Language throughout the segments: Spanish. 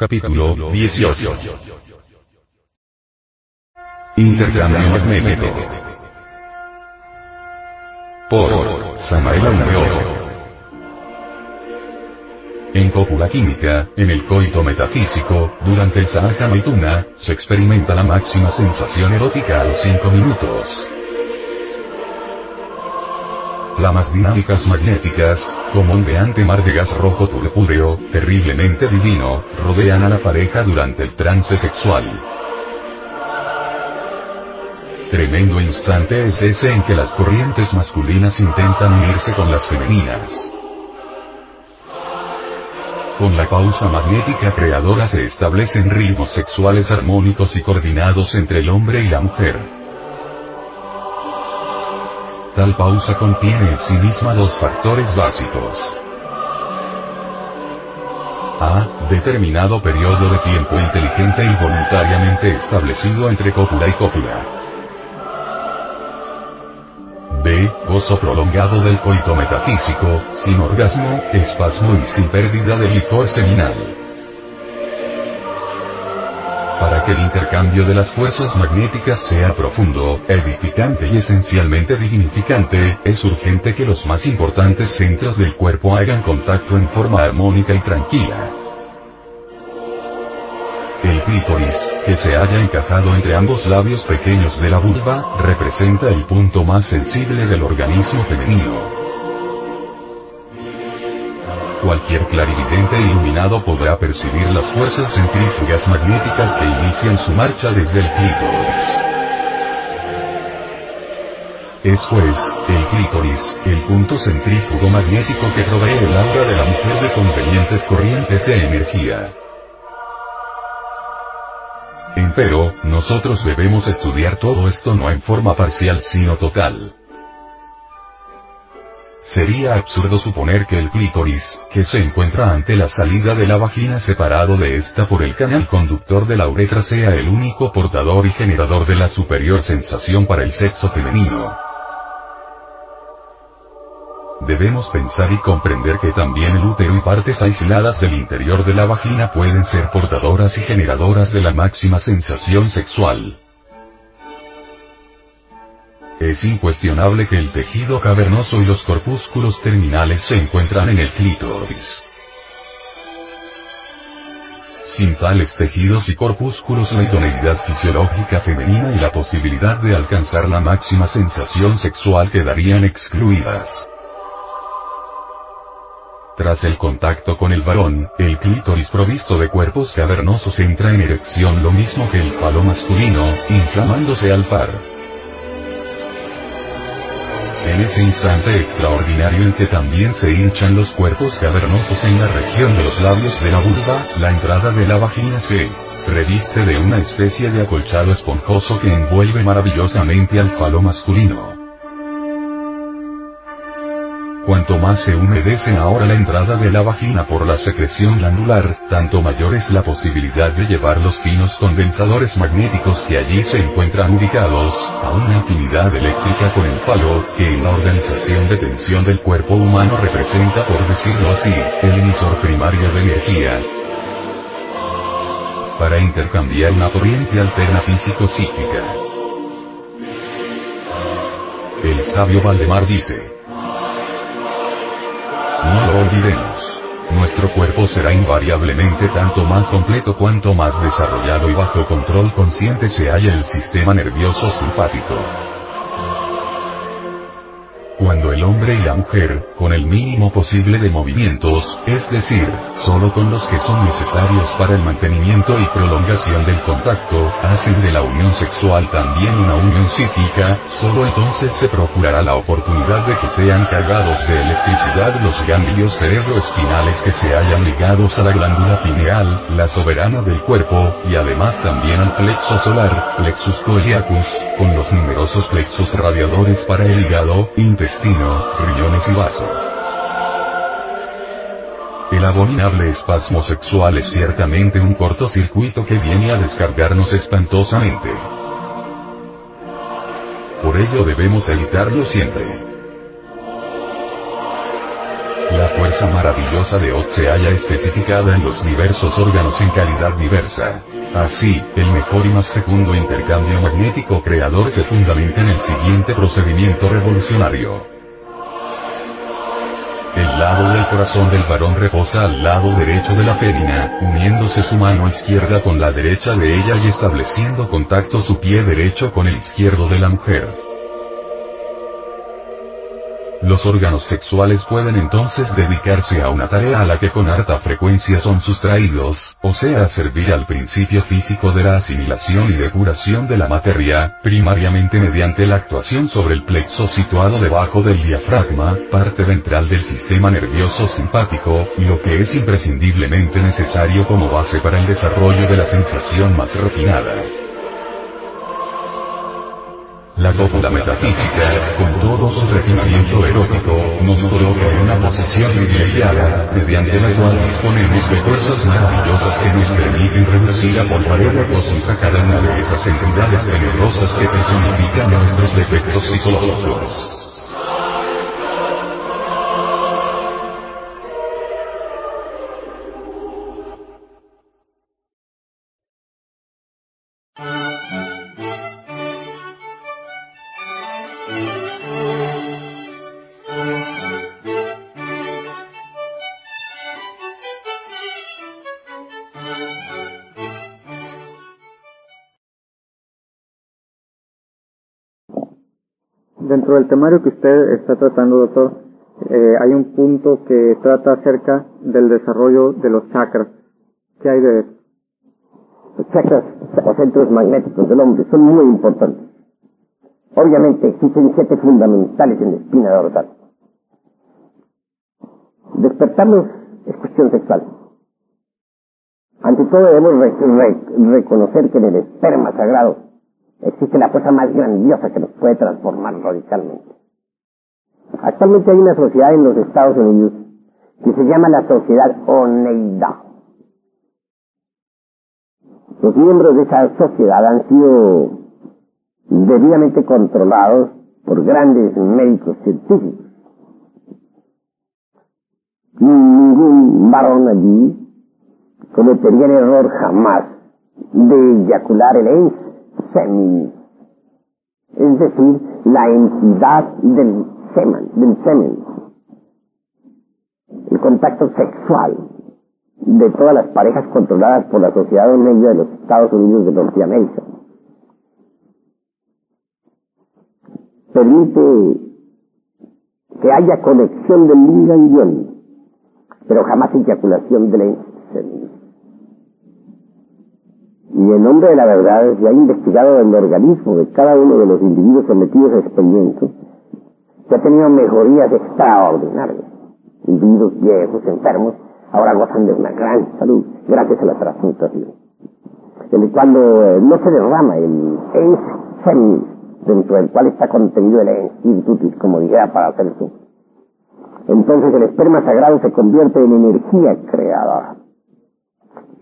Capítulo 18. Intercambio magnético. Por Samael Aumeor. En cópula química, en el coito metafísico, durante el Sahaja Maituna, se experimenta la máxima sensación erótica a los 5 minutos. Flamas dinámicas magnéticas, como ondeante mar de gas rojo purpúreo, terriblemente divino, rodean a la pareja durante el trance sexual. Tremendo instante es ese en que las corrientes masculinas intentan unirse con las femeninas. Con la pausa magnética creadora se establecen ritmos sexuales armónicos y coordinados entre el hombre y la mujer. Tal pausa contiene en sí misma dos factores básicos. A. Determinado periodo de tiempo inteligente y voluntariamente establecido entre cópula y cópula. B. Gozo prolongado del coito metafísico, sin orgasmo, espasmo y sin pérdida del licor seminal. Para que el intercambio de las fuerzas magnéticas sea profundo, edificante y esencialmente dignificante, es urgente que los más importantes centros del cuerpo hagan contacto en forma armónica y tranquila. El clítoris, que se haya encajado entre ambos labios pequeños de la vulva, representa el punto más sensible del organismo femenino. Cualquier clarividente iluminado podrá percibir las fuerzas centrífugas magnéticas que inician su marcha desde el clítoris. Es pues, el clítoris, el punto centrífugo magnético que provee el aura de la mujer de convenientes corrientes de energía. Empero, nosotros debemos estudiar todo esto no en forma parcial sino total. Sería absurdo suponer que el clítoris, que se encuentra ante la salida de la vagina separado de esta por el canal conductor de la uretra sea el único portador y generador de la superior sensación para el sexo femenino. Debemos pensar y comprender que también el útero y partes aisladas del interior de la vagina pueden ser portadoras y generadoras de la máxima sensación sexual. Es incuestionable que el tejido cavernoso y los corpúsculos terminales se encuentran en el clítoris. Sin tales tejidos y corpúsculos la idoneidad fisiológica femenina y la posibilidad de alcanzar la máxima sensación sexual quedarían excluidas. Tras el contacto con el varón, el clítoris provisto de cuerpos cavernosos entra en erección lo mismo que el falo masculino, inflamándose al par. En ese instante extraordinario en que también se hinchan los cuerpos cavernosos en la región de los labios de la vulva, la entrada de la vagina se reviste de una especie de acolchado esponjoso que envuelve maravillosamente al falo masculino. Cuanto más se humedece ahora la entrada de la vagina por la secreción glandular, tanto mayor es la posibilidad de llevar los finos condensadores magnéticos que allí se encuentran ubicados, a una actividad eléctrica con el falo, que en la organización de tensión del cuerpo humano representa por decirlo así, el emisor primario de energía. Para intercambiar una corriente alterna físico-psíquica. El sabio Valdemar dice, Nuestro cuerpo será invariablemente tanto más completo cuanto más desarrollado y bajo control consciente se halla el sistema nervioso simpático. Cuando el hombre y la mujer, con el mínimo posible de movimientos, es decir, solo con los que son necesarios para el mantenimiento y prolongación del contacto, hacen de la unión sexual también una unión psíquica, solo entonces se procurará la oportunidad de que sean cargados de electricidad los ganglios cerebroespinales que se hayan ligados a la glándula pineal, la soberana del cuerpo, y además también al plexo solar, plexus coeliacus, con los numerosos plexos radiadores para el hígado, intestino, y vaso. El abominable espasmo sexual es ciertamente un cortocircuito que viene a descargarnos espantosamente. Por ello debemos evitarlo siempre. La fuerza maravillosa de Ot se halla especificada en los diversos órganos en calidad diversa. Así, el mejor y más fecundo intercambio magnético creador se fundamenta en el siguiente procedimiento revolucionario. El lado del corazón del varón reposa al lado derecho de la fémina, uniéndose su mano izquierda con la derecha de ella y estableciendo contacto su pie derecho con el izquierdo de la mujer. Los órganos sexuales pueden entonces dedicarse a una tarea a la que con harta frecuencia son sustraídos, o sea servir al principio físico de la asimilación y depuración de la materia, primariamente mediante la actuación sobre el plexo situado debajo del diafragma, parte ventral del sistema nervioso simpático, lo que es imprescindiblemente necesario como base para el desarrollo de la sensación más refinada. La cópula metafísica, con todo su refinamiento erótico, nos coloca en una posición privilegiada, mediante la cual disponemos de fuerzas maravillosas que nos permiten reducir a polvareda cósmica cada una de esas entidades tenebrosas que personifican nuestros defectos psicológicos. Dentro del temario que usted está tratando, doctor, eh, hay un punto que trata acerca del desarrollo de los chakras. ¿Qué hay de eso? Los chakras o centros magnéticos del hombre son muy importantes. Obviamente existen siete fundamentales en la espina dorsal. Despertarnos es cuestión sexual. Ante todo debemos reconocer que en el esperma sagrado existe la fuerza más grandiosa que nos puede transformar radicalmente. Actualmente hay una sociedad en los Estados Unidos que se llama la Sociedad Oneida. Los miembros de esa sociedad han sido debidamente controlados por grandes médicos científicos. Ningún varón allí cometería el error jamás de eyacular el es decir, la entidad del semen, del semen, el contacto sexual de todas las parejas controladas por la sociedad medio de los Estados Unidos de Norteamérica. Permite que haya conexión del yin pero jamás eyaculación del semen. Y en nombre de la verdad se ha investigado el organismo de cada uno de los individuos sometidos a experimento, que ha tenido mejorías extraordinarias. Individuos viejos, enfermos, ahora gozan de una gran salud gracias a la transmutación. Cuando eh, no se derrama el ens dentro del cual está contenido el ens como dijera para hacer entonces el esperma sagrado se convierte en energía creadora.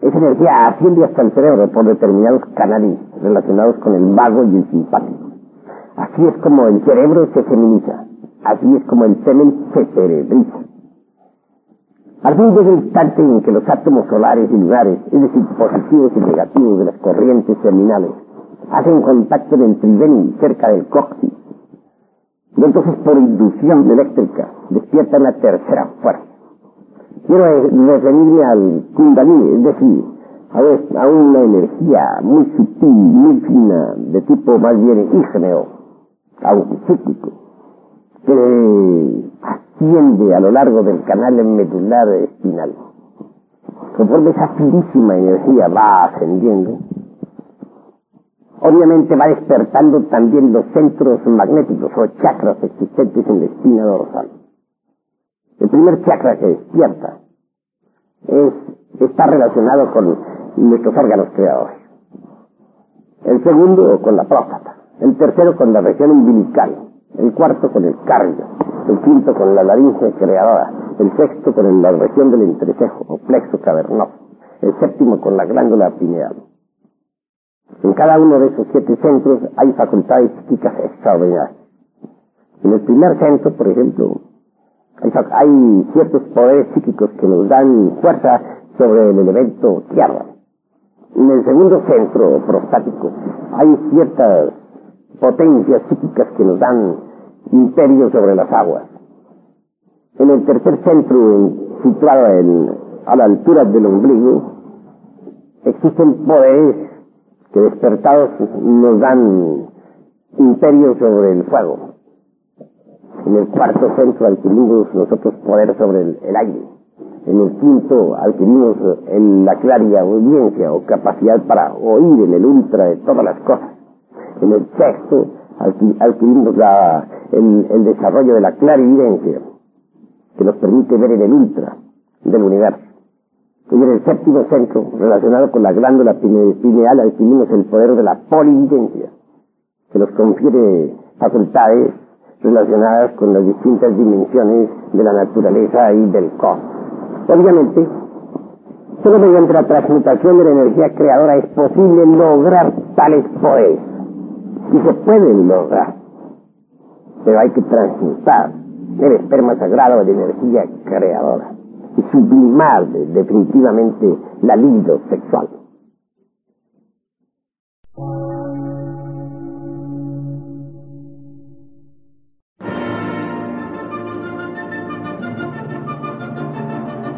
Esa energía asciende hasta el cerebro por determinados canales relacionados con el vago y el simpático. Así es como el cerebro se feminiza. Así es como el semen se cerebriza. Al fin llega el instante en que los átomos solares y lunares, es decir, positivos y negativos de las corrientes terminales, hacen contacto en el tridén cerca del coxis. Y entonces por inducción eléctrica despiertan la tercera fuerza Quiero referirme al Kundalini, es decir, a, una energía muy sutil, muy fina, de tipo más bien ígneo, psíquico, que asciende a lo largo del canal medular espinal. Conforme esa finísima energía va ascendiendo, obviamente va despertando también los centros magnéticos o chakras existentes en la espina dorsal. El primer chakra que despierta es, está relacionado con nuestros órganos creadores. El segundo con la próstata. El tercero con la región umbilical. El cuarto con el cardio. El quinto con la laringe creadora. El sexto con la región del entrecejo o plexo cavernoso. El séptimo con la glándula pineal. En cada uno de esos siete centros hay facultades psíquicas extraordinarias. En el primer centro, por ejemplo, hay, ciertos poderes psíquicos que nos dan fuerza sobre el elemento tierra. En el segundo centro prostático hay ciertas potencias psíquicas que nos dan imperio sobre las aguas. En el tercer centro, situado a la altura del ombligo, existen poderes que despertados nos dan imperio sobre el fuego. En el cuarto centro adquirimos nosotros poder sobre el, aire. En el quinto adquirimos en la claria audiencia o capacidad para oír en el ultra de todas las cosas. En el sexto adquirimos el, desarrollo de la clarividencia que nos permite ver en el ultra del universo. Y en el séptimo centro, relacionado con la glándula pineal, adquirimos el poder de la polividencia, que nos confiere facultades relacionadas con las distintas dimensiones de la naturaleza y del cosmos. Obviamente, solo mediante la transmutación de la energía creadora es posible lograr tales poderes. Y se pueden lograr. Pero hay que transmutar el esperma sagrado de energía creadora y sublimar definitivamente la libido sexual.